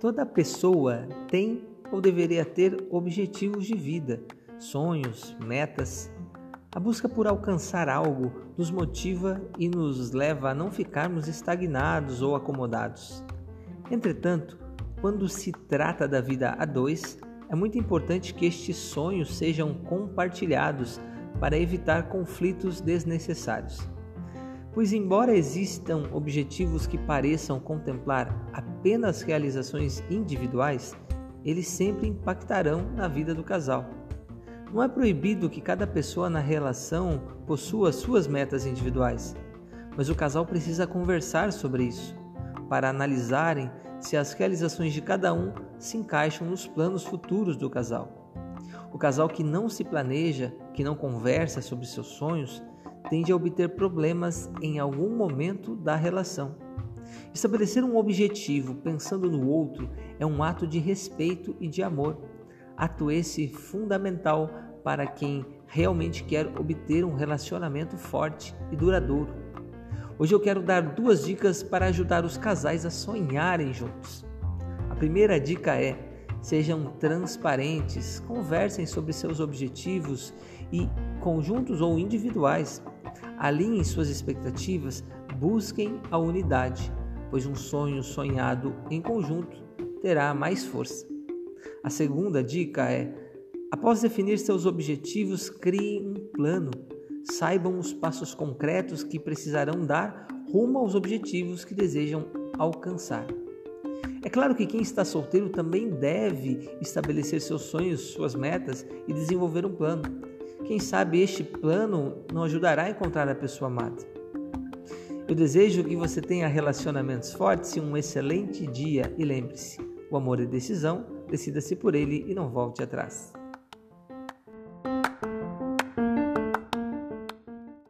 Toda pessoa tem ou deveria ter objetivos de vida, sonhos, metas. A busca por alcançar algo nos motiva e nos leva a não ficarmos estagnados ou acomodados. Entretanto, quando se trata da vida a dois, é muito importante que estes sonhos sejam compartilhados para evitar conflitos desnecessários. Pois, embora existam objetivos que pareçam contemplar apenas realizações individuais, eles sempre impactarão na vida do casal. Não é proibido que cada pessoa na relação possua suas metas individuais, mas o casal precisa conversar sobre isso, para analisarem se as realizações de cada um se encaixam nos planos futuros do casal. O casal que não se planeja, que não conversa sobre seus sonhos, tende a obter problemas em algum momento da relação. Estabelecer um objetivo pensando no outro é um ato de respeito e de amor, ato esse fundamental para quem realmente quer obter um relacionamento forte e duradouro. Hoje eu quero dar duas dicas para ajudar os casais a sonharem juntos. A primeira dica é: sejam transparentes, conversem sobre seus objetivos e conjuntos ou individuais. Alinhem suas expectativas, busquem a unidade, pois um sonho sonhado em conjunto terá mais força. A segunda dica é: após definir seus objetivos, criem um plano. Saibam os passos concretos que precisarão dar rumo aos objetivos que desejam alcançar. É claro que quem está solteiro também deve estabelecer seus sonhos, suas metas e desenvolver um plano. Quem sabe este plano não ajudará a encontrar a pessoa amada. Eu desejo que você tenha relacionamentos fortes e um excelente dia e lembre-se, o amor é decisão, decida-se por ele e não volte atrás.